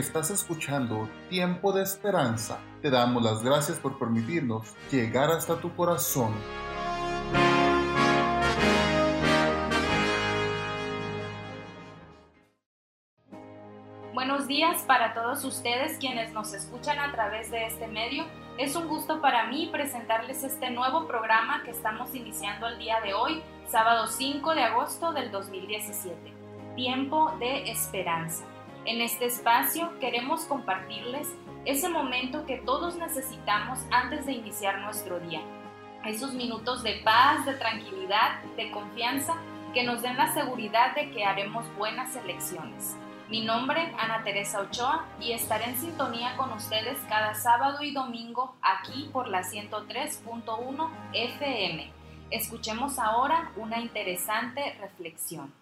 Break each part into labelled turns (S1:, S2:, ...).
S1: estás escuchando Tiempo de Esperanza. Te damos las gracias por permitirnos llegar hasta tu corazón.
S2: Buenos días para todos ustedes quienes nos escuchan a través de este medio. Es un gusto para mí presentarles este nuevo programa que estamos iniciando el día de hoy, sábado 5 de agosto del 2017. Tiempo de Esperanza. En este espacio queremos compartirles ese momento que todos necesitamos antes de iniciar nuestro día. Esos minutos de paz, de tranquilidad, de confianza que nos den la seguridad de que haremos buenas elecciones. Mi nombre, Ana Teresa Ochoa, y estaré en sintonía con ustedes cada sábado y domingo aquí por la 103.1 FM. Escuchemos ahora una interesante reflexión.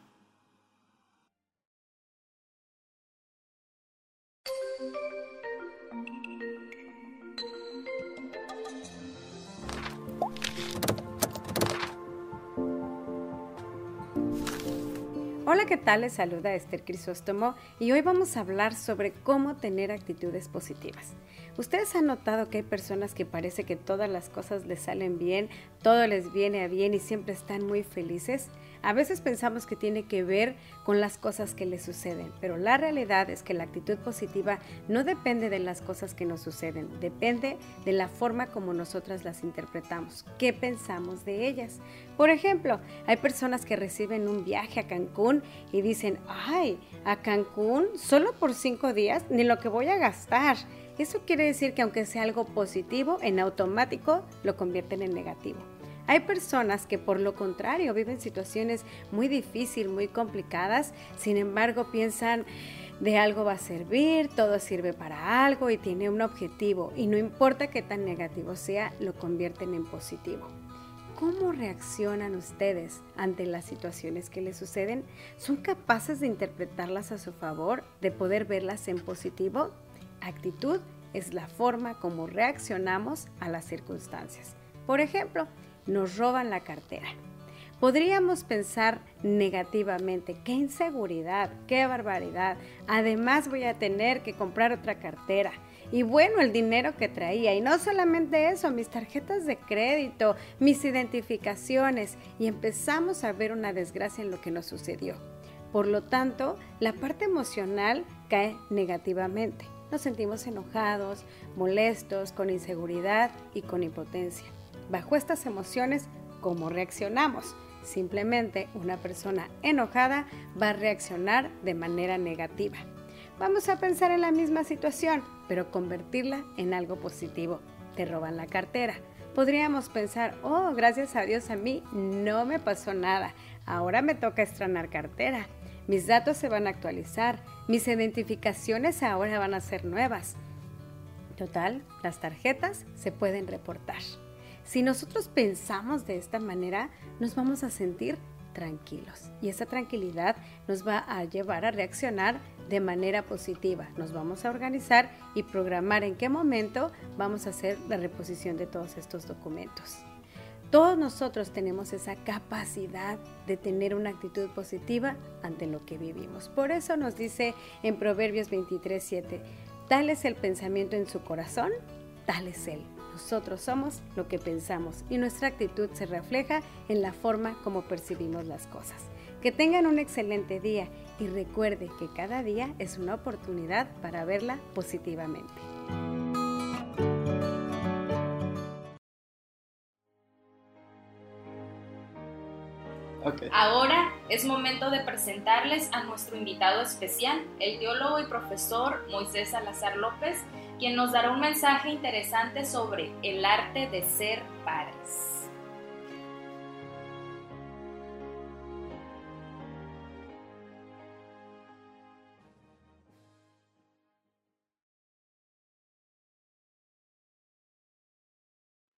S3: Hola, ¿qué tal? Les saluda Esther Crisóstomo y hoy vamos a hablar sobre cómo tener actitudes positivas. Ustedes han notado que hay personas que parece que todas las cosas les salen bien, todo les viene a bien y siempre están muy felices. A veces pensamos que tiene que ver con las cosas que les suceden, pero la realidad es que la actitud positiva no depende de las cosas que nos suceden, depende de la forma como nosotras las interpretamos, qué pensamos de ellas. Por ejemplo, hay personas que reciben un viaje a Cancún y dicen, ay, a Cancún solo por cinco días, ni lo que voy a gastar. Eso quiere decir que aunque sea algo positivo, en automático lo convierten en negativo. Hay personas que por lo contrario viven situaciones muy difíciles, muy complicadas, sin embargo piensan de algo va a servir, todo sirve para algo y tiene un objetivo y no importa qué tan negativo sea, lo convierten en positivo. ¿Cómo reaccionan ustedes ante las situaciones que les suceden? ¿Son capaces de interpretarlas a su favor, de poder verlas en positivo? Actitud es la forma como reaccionamos a las circunstancias. Por ejemplo, nos roban la cartera. Podríamos pensar negativamente, qué inseguridad, qué barbaridad. Además voy a tener que comprar otra cartera. Y bueno, el dinero que traía. Y no solamente eso, mis tarjetas de crédito, mis identificaciones. Y empezamos a ver una desgracia en lo que nos sucedió. Por lo tanto, la parte emocional cae negativamente. Nos sentimos enojados, molestos, con inseguridad y con impotencia. Bajo estas emociones, ¿cómo reaccionamos? Simplemente una persona enojada va a reaccionar de manera negativa. Vamos a pensar en la misma situación, pero convertirla en algo positivo. Te roban la cartera. Podríamos pensar, oh, gracias a Dios a mí no me pasó nada. Ahora me toca estrenar cartera. Mis datos se van a actualizar. Mis identificaciones ahora van a ser nuevas. Total, las tarjetas se pueden reportar. Si nosotros pensamos de esta manera, nos vamos a sentir tranquilos y esa tranquilidad nos va a llevar a reaccionar de manera positiva. Nos vamos a organizar y programar en qué momento vamos a hacer la reposición de todos estos documentos. Todos nosotros tenemos esa capacidad de tener una actitud positiva ante lo que vivimos. Por eso nos dice en Proverbios 23:7, tal es el pensamiento en su corazón, tal es él. Nosotros somos lo que pensamos y nuestra actitud se refleja en la forma como percibimos las cosas. Que tengan un excelente día y recuerde que cada día es una oportunidad para verla positivamente.
S2: Ahora es momento de presentarles a nuestro invitado especial, el teólogo y profesor Moisés Salazar López, quien nos dará un mensaje interesante sobre el arte de ser padres.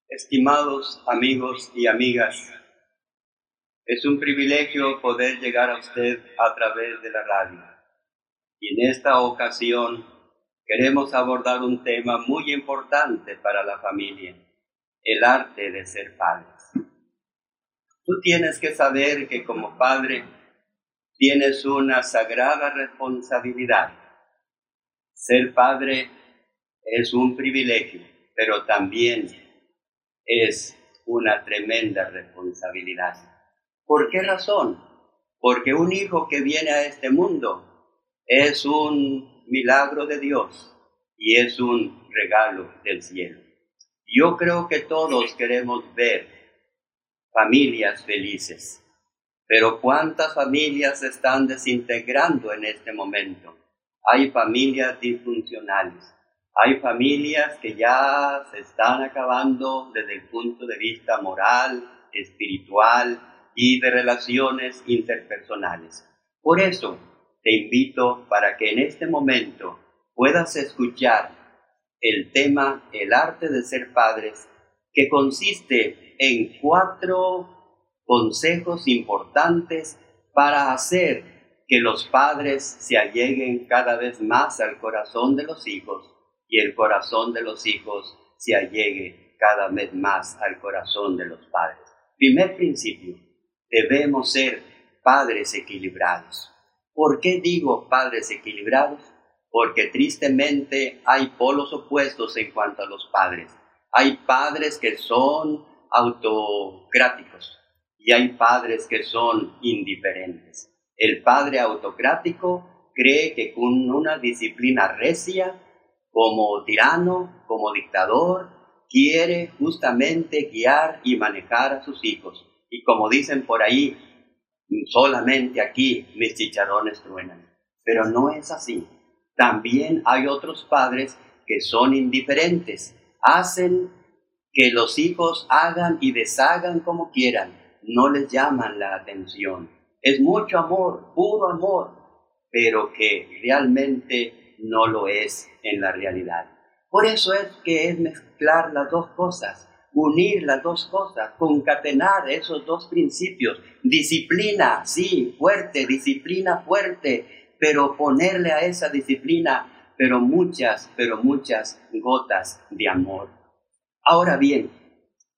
S4: Estimados amigos y amigas, es un privilegio poder llegar a usted a través de la radio. Y en esta ocasión queremos abordar un tema muy importante para la familia, el arte de ser padres. Tú tienes que saber que como padre tienes una sagrada responsabilidad. Ser padre es un privilegio, pero también es una tremenda responsabilidad. ¿Por qué razón? Porque un hijo que viene a este mundo es un milagro de Dios y es un regalo del cielo. Yo creo que todos queremos ver familias felices, pero ¿cuántas familias se están desintegrando en este momento? Hay familias disfuncionales, hay familias que ya se están acabando desde el punto de vista moral, espiritual y de relaciones interpersonales. Por eso te invito para que en este momento puedas escuchar el tema El arte de ser padres, que consiste en cuatro consejos importantes para hacer que los padres se alleguen cada vez más al corazón de los hijos y el corazón de los hijos se allegue cada vez más al corazón de los padres. Primer principio, debemos ser padres equilibrados. ¿Por qué digo padres equilibrados? Porque tristemente hay polos opuestos en cuanto a los padres. Hay padres que son autocráticos y hay padres que son indiferentes. El padre autocrático cree que con una disciplina recia como tirano, como dictador, quiere justamente guiar y manejar a sus hijos. Y como dicen por ahí, solamente aquí mis chicharrones truenan. Pero no es así. También hay otros padres que son indiferentes, hacen que los hijos hagan y deshagan como quieran, no les llaman la atención. Es mucho amor, puro amor, pero que realmente no lo es en la realidad. Por eso es que es mezclar las dos cosas, unir las dos cosas, concatenar esos dos principios. Disciplina, sí, fuerte, disciplina fuerte, pero ponerle a esa disciplina, pero muchas, pero muchas gotas de amor. Ahora bien,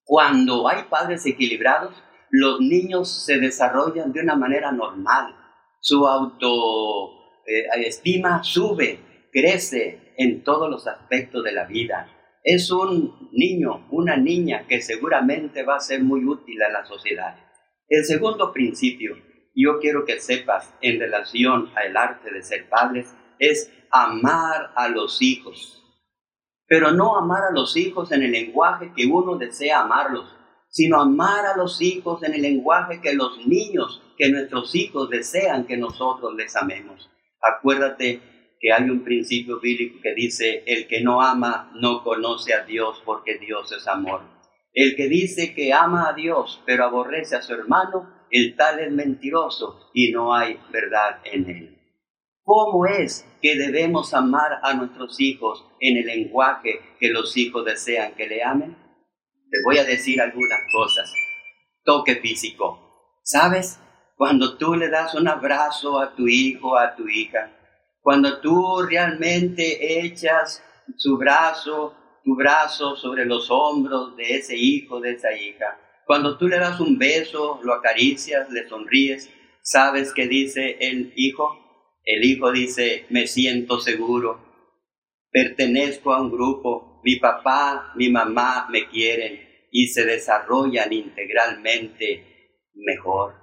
S4: cuando hay padres equilibrados, los niños se desarrollan de una manera normal. Su autoestima eh, sube, crece en todos los aspectos de la vida. Es un niño, una niña que seguramente va a ser muy útil a la sociedad. El segundo principio, yo quiero que sepas en relación al arte de ser padres, es amar a los hijos. Pero no amar a los hijos en el lenguaje que uno desea amarlos, sino amar a los hijos en el lenguaje que los niños, que nuestros hijos desean que nosotros les amemos. Acuérdate que hay un principio bíblico que dice, el que no ama no conoce a Dios porque Dios es amor. El que dice que ama a Dios pero aborrece a su hermano, el tal es mentiroso y no hay verdad en él. ¿Cómo es que debemos amar a nuestros hijos en el lenguaje que los hijos desean que le amen? Te voy a decir algunas cosas. Toque físico. ¿Sabes? Cuando tú le das un abrazo a tu hijo, a tu hija, cuando tú realmente echas su brazo, tu brazo sobre los hombros de ese hijo, de esa hija, cuando tú le das un beso, lo acaricias, le sonríes, ¿sabes qué dice el hijo? El hijo dice, me siento seguro, pertenezco a un grupo, mi papá, mi mamá me quieren y se desarrollan integralmente mejor.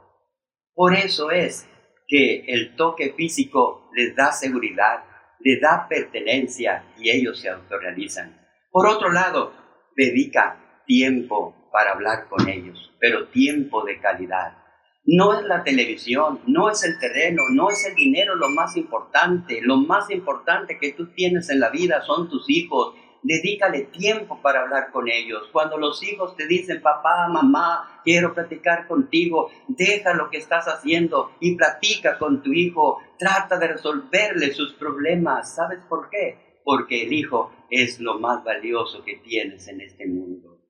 S4: Por eso es que el toque físico les da seguridad, les da pertenencia y ellos se autorrealizan. Por otro lado, dedica tiempo para hablar con ellos, pero tiempo de calidad. No es la televisión, no es el terreno, no es el dinero lo más importante. Lo más importante que tú tienes en la vida son tus hijos dedícale tiempo para hablar con ellos. Cuando los hijos te dicen, papá, mamá, quiero platicar contigo, deja lo que estás haciendo y platica con tu hijo, trata de resolverle sus problemas. ¿Sabes por qué? Porque el hijo es lo más valioso que tienes en este mundo.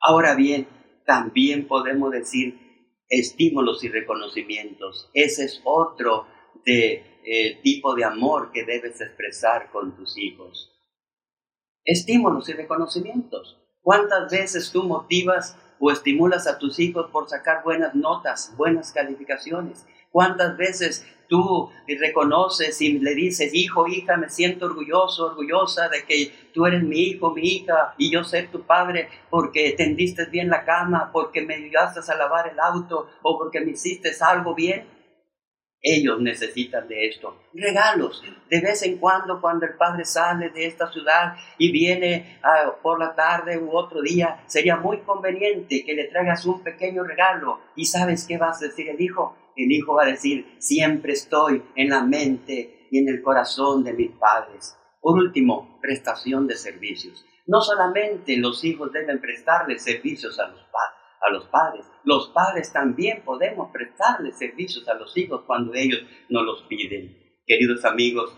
S4: Ahora bien, también podemos decir estímulos y reconocimientos. Ese es otro de, eh, tipo de amor que debes expresar con tus hijos estímulos y reconocimientos. ¿Cuántas veces tú motivas o estimulas a tus hijos por sacar buenas notas, buenas calificaciones? ¿Cuántas veces tú reconoces y le dices, hijo, hija, me siento orgulloso, orgullosa de que tú eres mi hijo, mi hija, y yo ser tu padre porque tendiste bien la cama, porque me ayudaste a lavar el auto o porque me hiciste algo bien. Ellos necesitan de esto. Regalos. De vez en cuando, cuando el padre sale de esta ciudad y viene ah, por la tarde u otro día, sería muy conveniente que le traigas un pequeño regalo. ¿Y sabes qué vas a decir el hijo? El hijo va a decir, siempre estoy en la mente y en el corazón de mis padres. Por último, prestación de servicios. No solamente los hijos deben prestarle servicios a los padres, a los padres. Los padres también podemos prestarle servicios a los hijos cuando ellos nos los piden. Queridos amigos,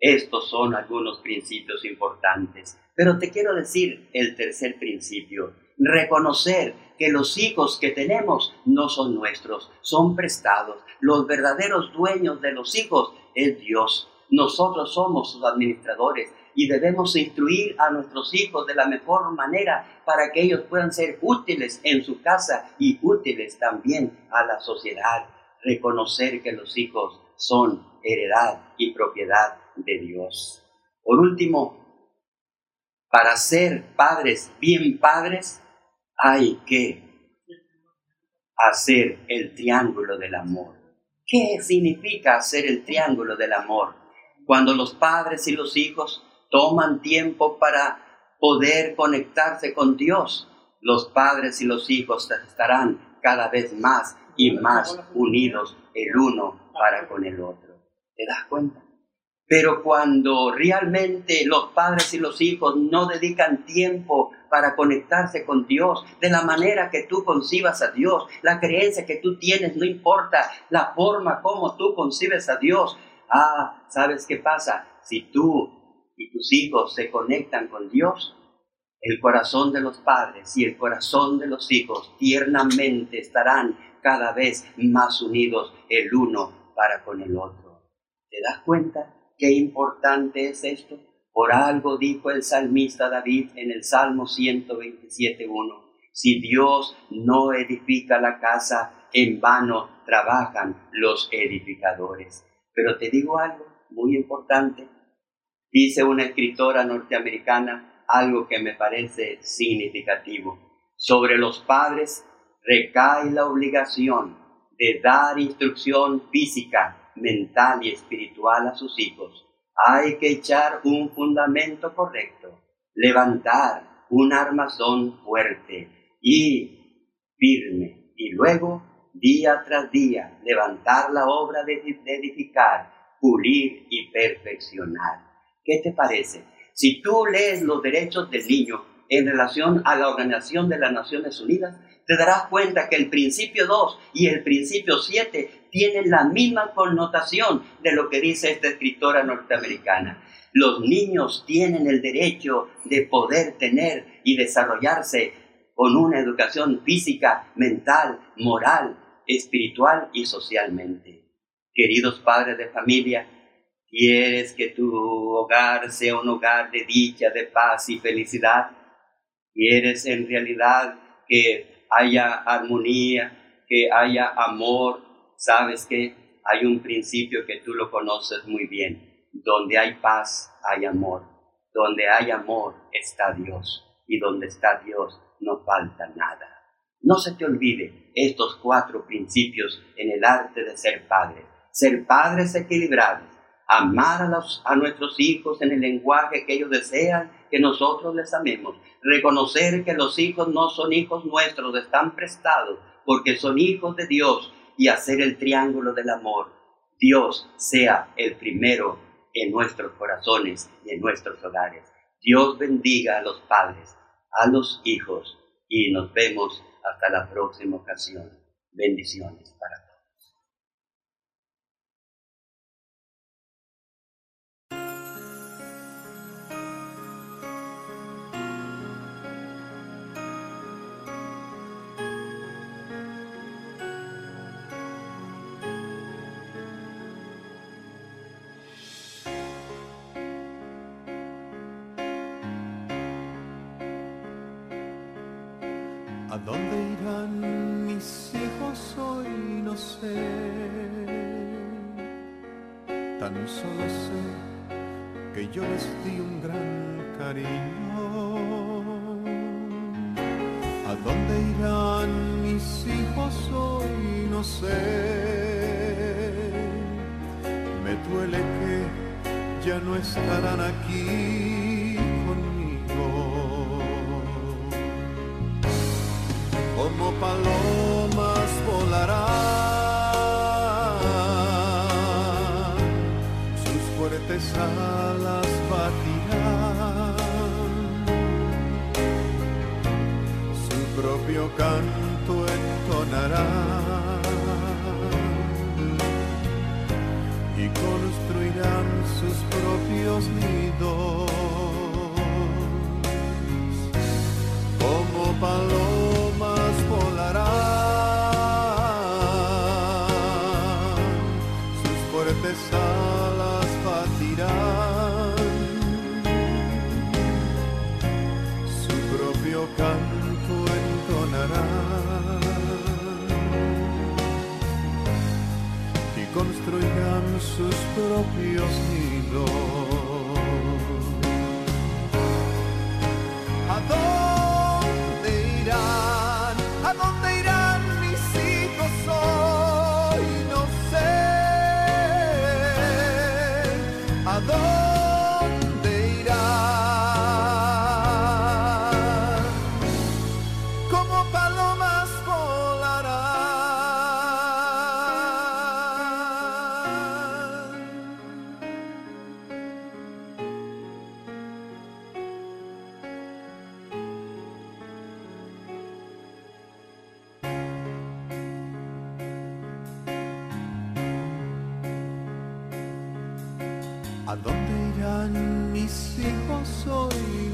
S4: estos son algunos principios importantes. Pero te quiero decir el tercer principio, reconocer que los hijos que tenemos no son nuestros, son prestados. Los verdaderos dueños de los hijos es Dios. Nosotros somos sus administradores y debemos instruir a nuestros hijos de la mejor manera para que ellos puedan ser útiles en su casa y útiles también a la sociedad. Reconocer que los hijos son heredad y propiedad de Dios. Por último, para ser padres bien padres, hay que hacer el triángulo del amor. ¿Qué significa hacer el triángulo del amor? Cuando los padres y los hijos toman tiempo para poder conectarse con Dios, los padres y los hijos estarán cada vez más y más unidos el uno para con el otro. ¿Te das cuenta? Pero cuando realmente los padres y los hijos no dedican tiempo para conectarse con Dios de la manera que tú concibas a Dios, la creencia que tú tienes, no importa la forma como tú concibes a Dios. Ah, ¿sabes qué pasa? Si tú y tus hijos se conectan con Dios, el corazón de los padres y el corazón de los hijos tiernamente estarán cada vez más unidos el uno para con el otro. ¿Te das cuenta qué importante es esto? Por algo dijo el salmista David en el Salmo 127.1, si Dios no edifica la casa, en vano trabajan los edificadores. Pero te digo algo muy importante, Dice una escritora norteamericana algo que me parece significativo. Sobre los padres recae la obligación de dar instrucción física, mental y espiritual a sus hijos. Hay que echar un fundamento correcto, levantar un armazón fuerte y firme, y luego, día tras día, levantar la obra de edificar, pulir y perfeccionar. ¿Qué te parece? Si tú lees los derechos del niño en relación a la Organización de las Naciones Unidas, te darás cuenta que el principio 2 y el principio 7 tienen la misma connotación de lo que dice esta escritora norteamericana. Los niños tienen el derecho de poder tener y desarrollarse con una educación física, mental, moral, espiritual y socialmente. Queridos padres de familia, ¿Quieres que tu hogar sea un hogar de dicha, de paz y felicidad? ¿Quieres en realidad que haya armonía, que haya amor? Sabes que hay un principio que tú lo conoces muy bien. Donde hay paz, hay amor. Donde hay amor está Dios. Y donde está Dios no falta nada. No se te olvide estos cuatro principios en el arte de ser padre. Ser padres equilibrados amar a, los, a nuestros hijos en el lenguaje que ellos desean que nosotros les amemos, reconocer que los hijos no son hijos nuestros, están prestados porque son hijos de Dios y hacer el triángulo del amor. Dios sea el primero en nuestros corazones y en nuestros hogares. Dios bendiga a los padres, a los hijos y nos vemos hasta la próxima ocasión. Bendiciones para todos.
S5: ¿A dónde irán mis hijos hoy? No sé. Tan solo sé que yo les di un gran cariño. ¿A dónde irán mis hijos hoy? No sé. Me duele que ya no estarán aquí Como palomas volarán. Fuertes alas batirán, su propio canto entonarán. Y construirán sus propios nidos. Como palomas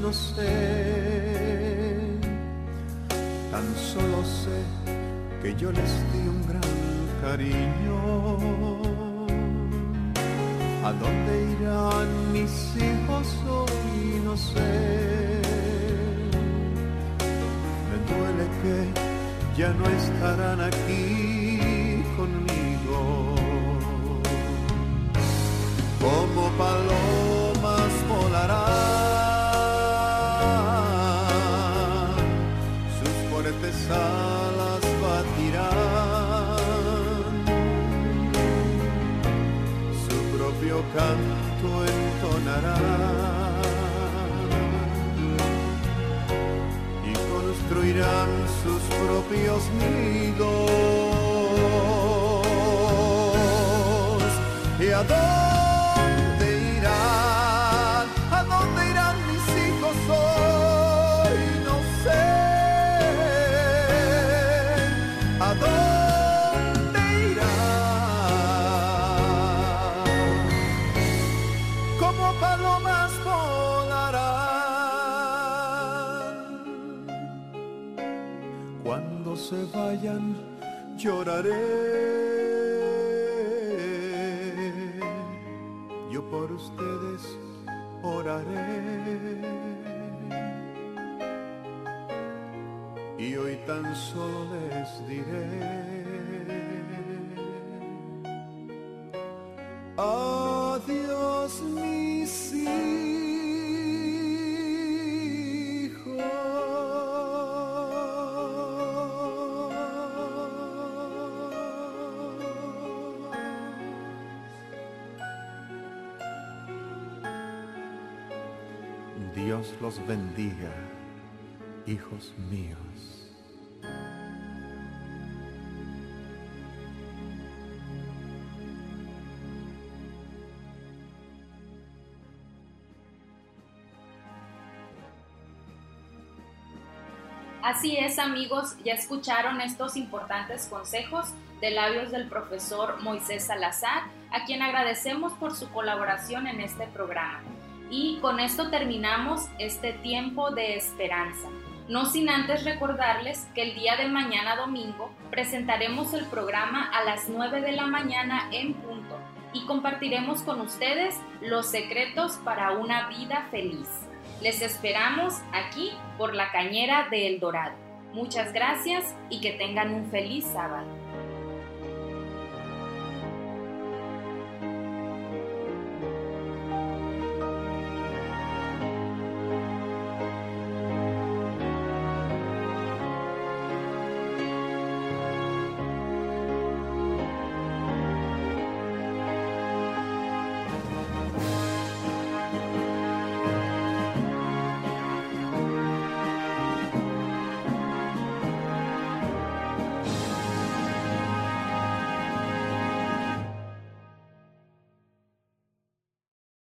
S5: No sé. Tan solo sé que yo les di un gran cariño. ¿A dónde irán mis hijos hoy? No sé. Me duele que ya no estarán aquí conmigo como palomas sus propios nidos. ¿Y Yo por ustedes oraré. Y hoy tan solo les diré. Adiós mis hijos. Bendiga, hijos míos.
S2: Así es amigos, ya escucharon estos importantes consejos de labios del profesor Moisés Salazar, a quien agradecemos por su colaboración en este programa. Y con esto terminamos este tiempo de esperanza. No sin antes recordarles que el día de mañana domingo presentaremos el programa a las 9 de la mañana en punto y compartiremos con ustedes los secretos para una vida feliz. Les esperamos aquí por la cañera de El Dorado. Muchas gracias y que tengan un feliz sábado.